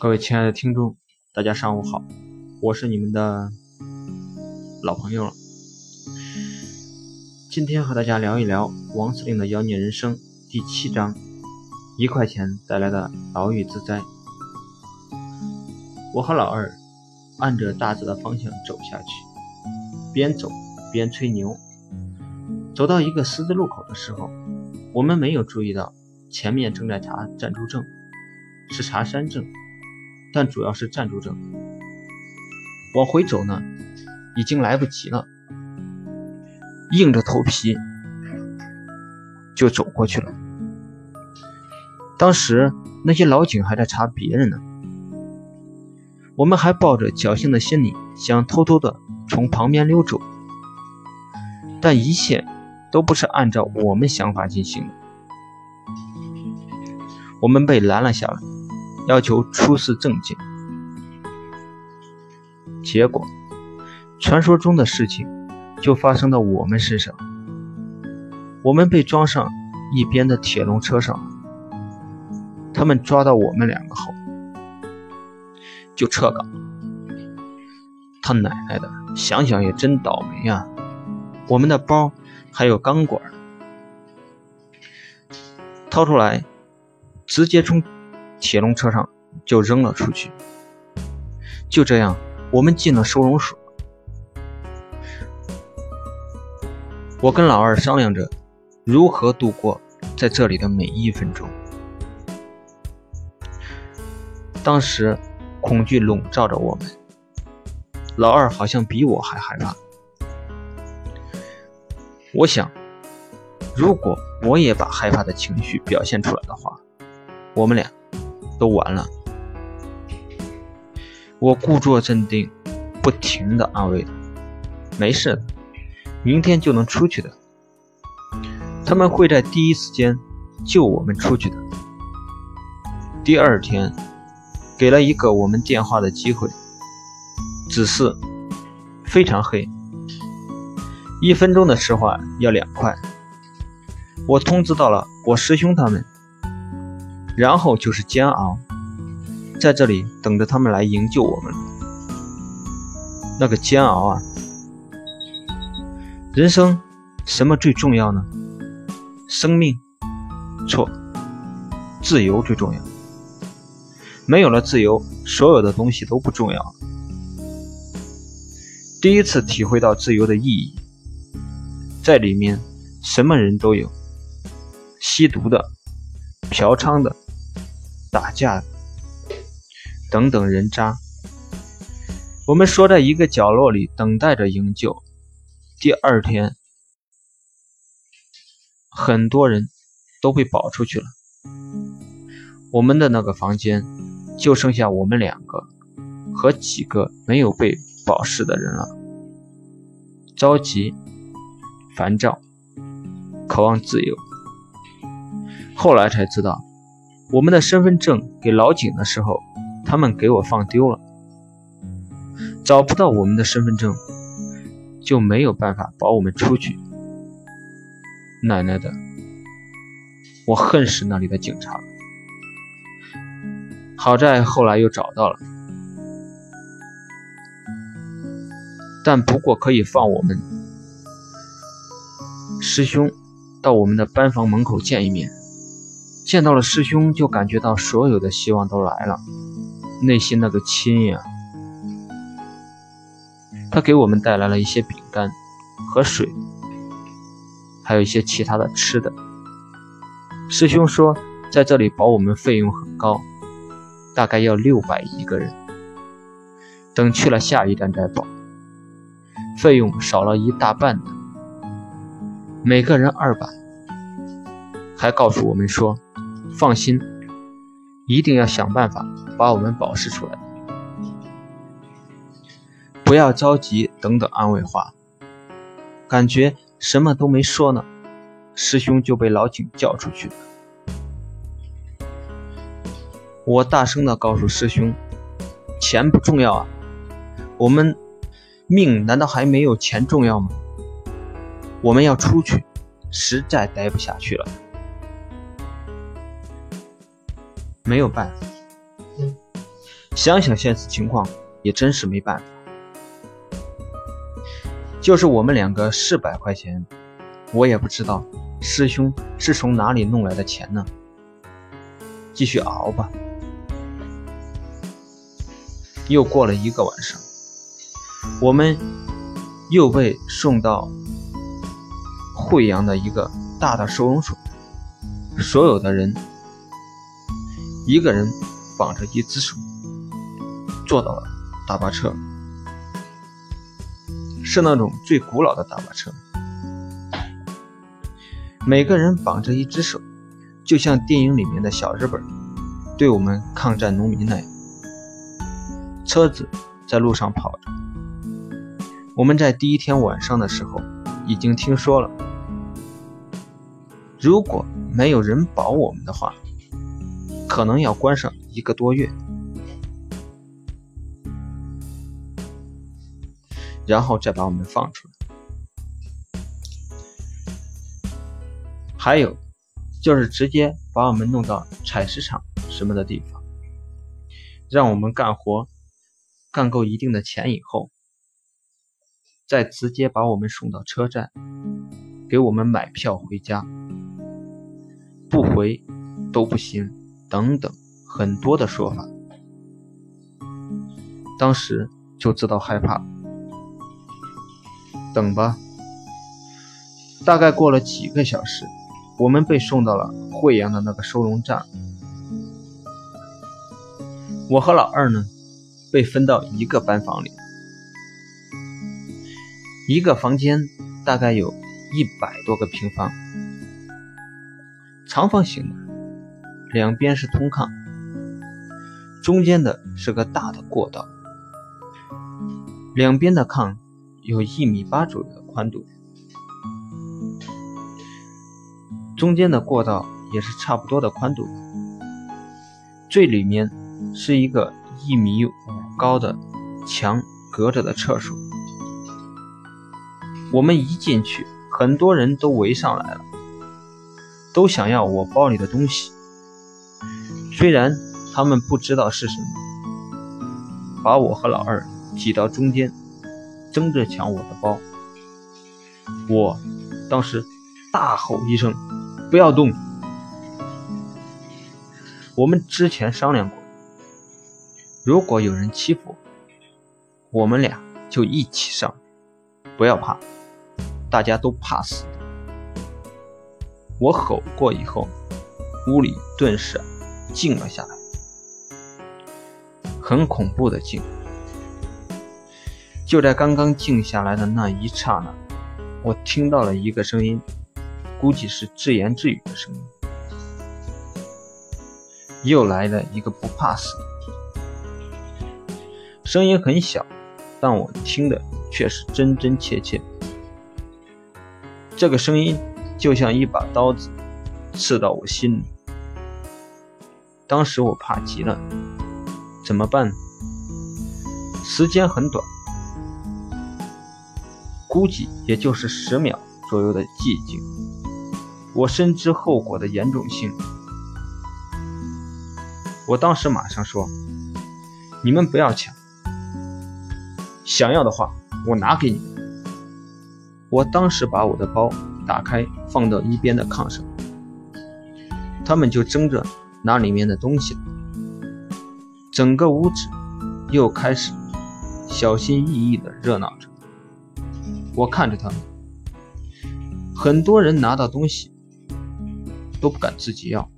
各位亲爱的听众，大家上午好，我是你们的老朋友了。今天和大家聊一聊王司令的妖孽人生第七章：一块钱带来的牢狱之灾。我和老二按着大致的方向走下去，边走边吹牛。走到一个十字路口的时候，我们没有注意到前面正在查暂住证，是查山证。但主要是暂住证，往回走呢，已经来不及了，硬着头皮就走过去了。当时那些老警还在查别人呢，我们还抱着侥幸的心理，想偷偷的从旁边溜走，但一切都不是按照我们想法进行的，我们被拦了下来。要求出示证件，结果，传说中的事情就发生到我们身上。我们被装上一边的铁笼车上，他们抓到我们两个后，就撤岗。他奶奶的，想想也真倒霉呀！我们的包还有钢管，掏出来，直接从。铁笼车上就扔了出去，就这样，我们进了收容所。我跟老二商量着如何度过在这里的每一分钟。当时恐惧笼罩着我们，老二好像比我还害怕。我想，如果我也把害怕的情绪表现出来的话，我们俩。都完了，我故作镇定，不停的安慰他：“没事，明天就能出去的。他们会在第一时间救我们出去的。”第二天，给了一个我们电话的机会，只是非常黑，一分钟的实话要两块。我通知到了我师兄他们。然后就是煎熬，在这里等着他们来营救我们。那个煎熬啊！人生什么最重要呢？生命？错，自由最重要。没有了自由，所有的东西都不重要。第一次体会到自由的意义，在里面什么人都有，吸毒的，嫖娼的。打架等等人渣，我们缩在一个角落里等待着营救。第二天，很多人都被保出去了，我们的那个房间就剩下我们两个和几个没有被保释的人了。着急、烦躁、渴望自由，后来才知道。我们的身份证给老警的时候，他们给我放丢了，找不到我们的身份证，就没有办法保我们出去。奶奶的，我恨死那里的警察。好在后来又找到了，但不过可以放我们师兄到我们的班房门口见一面。见到了师兄，就感觉到所有的希望都来了，内心那个亲呀！他给我们带来了一些饼干和水，还有一些其他的吃的。师兄说，在这里保我们费用很高，大概要六百一个人。等去了下一站再保，费用少了一大半的，每个人二百。还告诉我们说。放心，一定要想办法把我们保释出来，不要着急。等等安慰话，感觉什么都没说呢，师兄就被老警叫出去了。我大声的告诉师兄：“钱不重要啊，我们命难道还没有钱重要吗？我们要出去，实在待不下去了。”没有办法，想想现实情况，也真是没办法。就是我们两个四百块钱，我也不知道师兄是从哪里弄来的钱呢。继续熬吧。又过了一个晚上，我们又被送到惠阳的一个大的收容所，所有的人一个人绑着一只手，坐到了大巴车，是那种最古老的大巴车，每个人绑着一只手，就像电影里面的小日本对我们抗战农民那样。车子在路上跑着，我们在第一天晚上的时候已经听说了，如果没有人保我们的话，可能要关上一个多月，然后再把我们放出来。还有，就是直接把我们弄到采石场什么的地方，让我们干活。干够一定的钱以后，再直接把我们送到车站，给我们买票回家，不回都不行，等等很多的说法。当时就知道害怕。等吧，大概过了几个小时，我们被送到了惠阳的那个收容站。我和老二呢？被分到一个班房里，一个房间大概有一百多个平方，长方形的，两边是通炕，中间的是个大的过道，两边的炕有一米八左右的宽度，中间的过道也是差不多的宽度，最里面是一个一米五。高的墙隔着的厕所，我们一进去，很多人都围上来了，都想要我包里的东西。虽然他们不知道是什么，把我和老二挤到中间，争着抢我的包。我当时大吼一声：“不要动！”我们之前商量过。如果有人欺负我，我们俩就一起上，不要怕，大家都怕死。我吼过以后，屋里顿时静了下来，很恐怖的静。就在刚刚静下来的那一刹那，我听到了一个声音，估计是自言自语的声音。又来了一个不怕死。声音很小，但我听的却是真真切切。这个声音就像一把刀子刺到我心里。当时我怕极了，怎么办？时间很短，估计也就是十秒左右的寂静。我深知后果的严重性，我当时马上说：“你们不要抢。”想要的话，我拿给你们。我当时把我的包打开，放到一边的炕上，他们就争着拿里面的东西。整个屋子又开始小心翼翼地热闹着。我看着他们，很多人拿到东西都不敢自己要，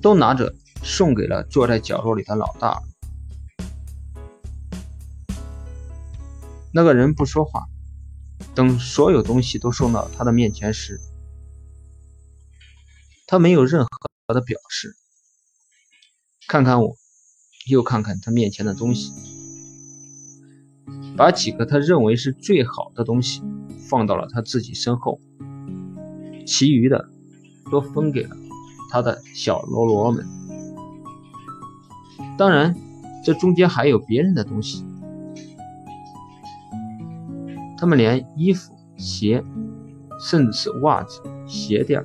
都拿着送给了坐在角落里的老大。那个人不说话，等所有东西都送到他的面前时，他没有任何的表示。看看我，又看看他面前的东西，把几个他认为是最好的东西放到了他自己身后，其余的都分给了他的小喽啰们。当然，这中间还有别人的东西。他们连衣服、鞋，甚至是袜子、鞋垫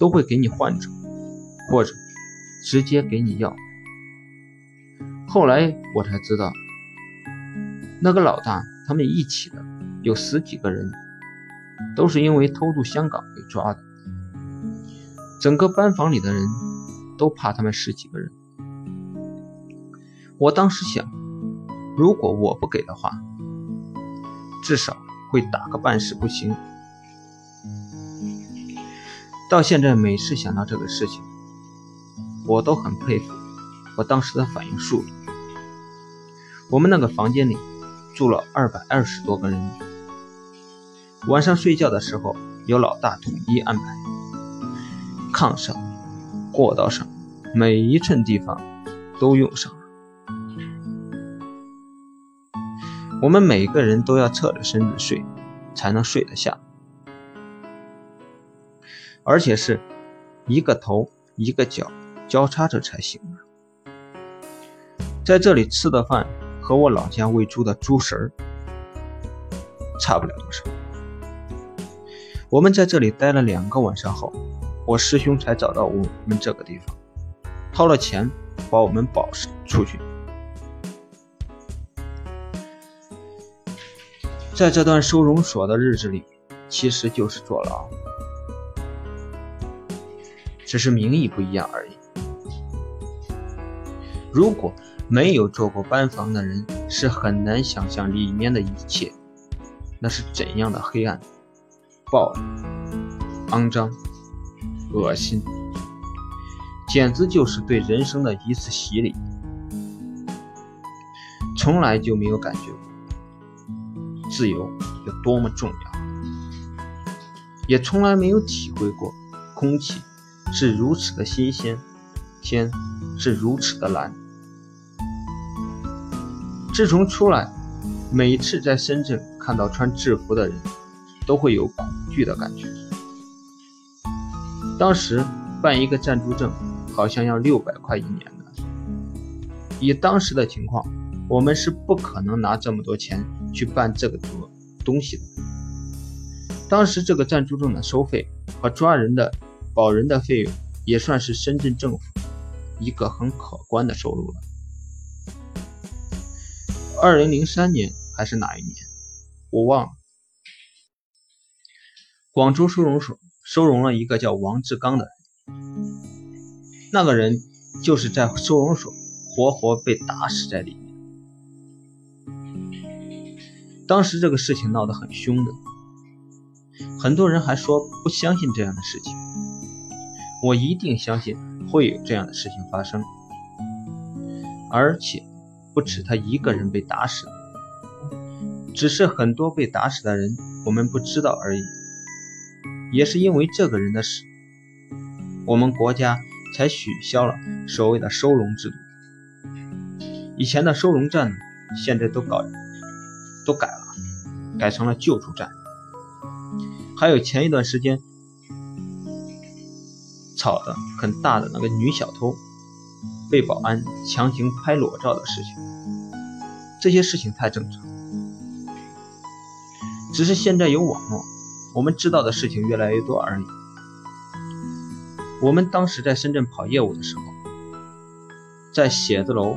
都会给你换走，或者直接给你要。后来我才知道，那个老大他们一起的有十几个人，都是因为偷渡香港被抓的。整个班房里的人都怕他们十几个人。我当时想，如果我不给的话，至少会打个半死不行。到现在，每次想到这个事情，我都很佩服我当时的反应速度。我们那个房间里住了二百二十多个人，晚上睡觉的时候由老大统一安排，炕上、过道上每一寸地方都用上了。我们每个人都要侧着身子睡，才能睡得下，而且是一个头一个脚交叉着才行。在这里吃的饭。和我老家喂猪的猪食儿差不了多少。我们在这里待了两个晚上后，我师兄才找到我们这个地方，掏了钱把我们保释出去。在这段收容所的日子里，其实就是坐牢，只是名义不一样而已。如果。没有做过班房的人是很难想象里面的一切，那是怎样的黑暗、暴力、肮脏、恶心，简直就是对人生的一次洗礼。从来就没有感觉过自由有多么重要，也从来没有体会过空气是如此的新鲜，天是如此的蓝。自从出来，每次在深圳看到穿制服的人，都会有恐惧的感觉。当时办一个暂住证，好像要六百块一年的。以当时的情况，我们是不可能拿这么多钱去办这个东东西的。当时这个暂住证的收费和抓人的、保人的费用，也算是深圳政府一个很可观的收入了。二零零三年还是哪一年，我忘了。广州收容所收容了一个叫王志刚的人，那个人就是在收容所活活被打死在里面。当时这个事情闹得很凶的，很多人还说不相信这样的事情。我一定相信会有这样的事情发生，而且。不止他一个人被打死，只是很多被打死的人我们不知道而已。也是因为这个人的死，我们国家才取消了所谓的收容制度。以前的收容站，现在都搞都改了，改成了救助站。还有前一段时间吵得很大的那个女小偷。被保安强行拍裸照的事情，这些事情太正常。只是现在有网络，我们知道的事情越来越多而已。我们当时在深圳跑业务的时候，在写字楼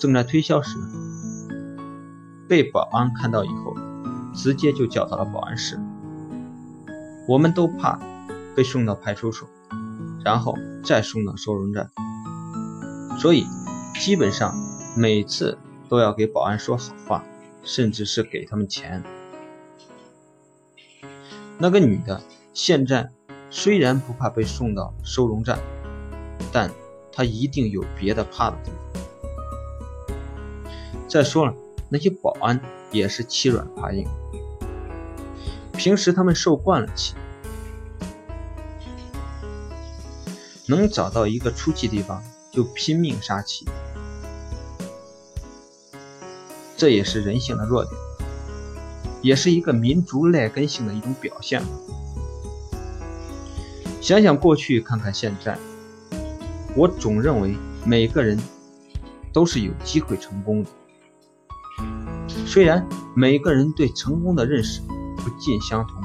正在推销时，被保安看到以后，直接就叫到了保安室。我们都怕被送到派出所，然后再送到收容站。所以，基本上每次都要给保安说好话，甚至是给他们钱。那个女的现在虽然不怕被送到收容站，但她一定有别的怕的地方。再说了，那些保安也是欺软怕硬，平时他们受惯了气，能找到一个出气地方。就拼命杀气，这也是人性的弱点，也是一个民族赖根性的一种表现。想想过去，看看现在，我总认为每个人都是有机会成功的。虽然每个人对成功的认识不尽相同，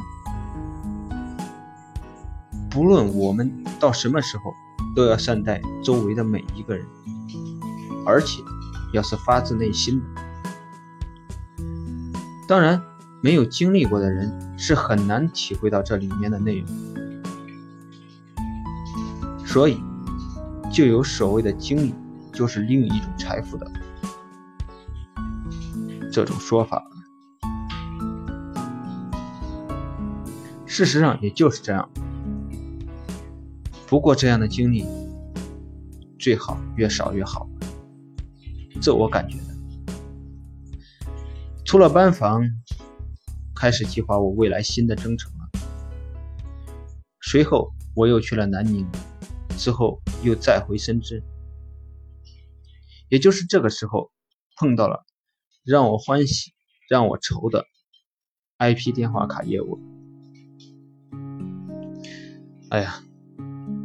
不论我们到什么时候。都要善待周围的每一个人，而且要是发自内心的。当然，没有经历过的人是很难体会到这里面的内容，所以就有所谓的经历就是另一种财富的这种说法。事实上也就是这样，不过这样的经历最好越少越好，这我感觉的。出了班房，开始计划我未来新的征程了。随后我又去了南宁，之后又再回深圳。也就是这个时候，碰到了让我欢喜、让我愁的 IP 电话卡业务。哎呀，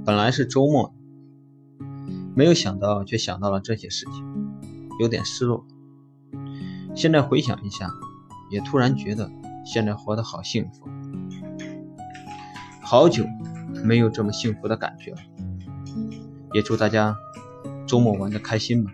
本来是周末，没有想到却想到了这些事情，有点失落。现在回想一下，也突然觉得现在活得好幸福，好久没有这么幸福的感觉了。也祝大家周末玩的开心吧。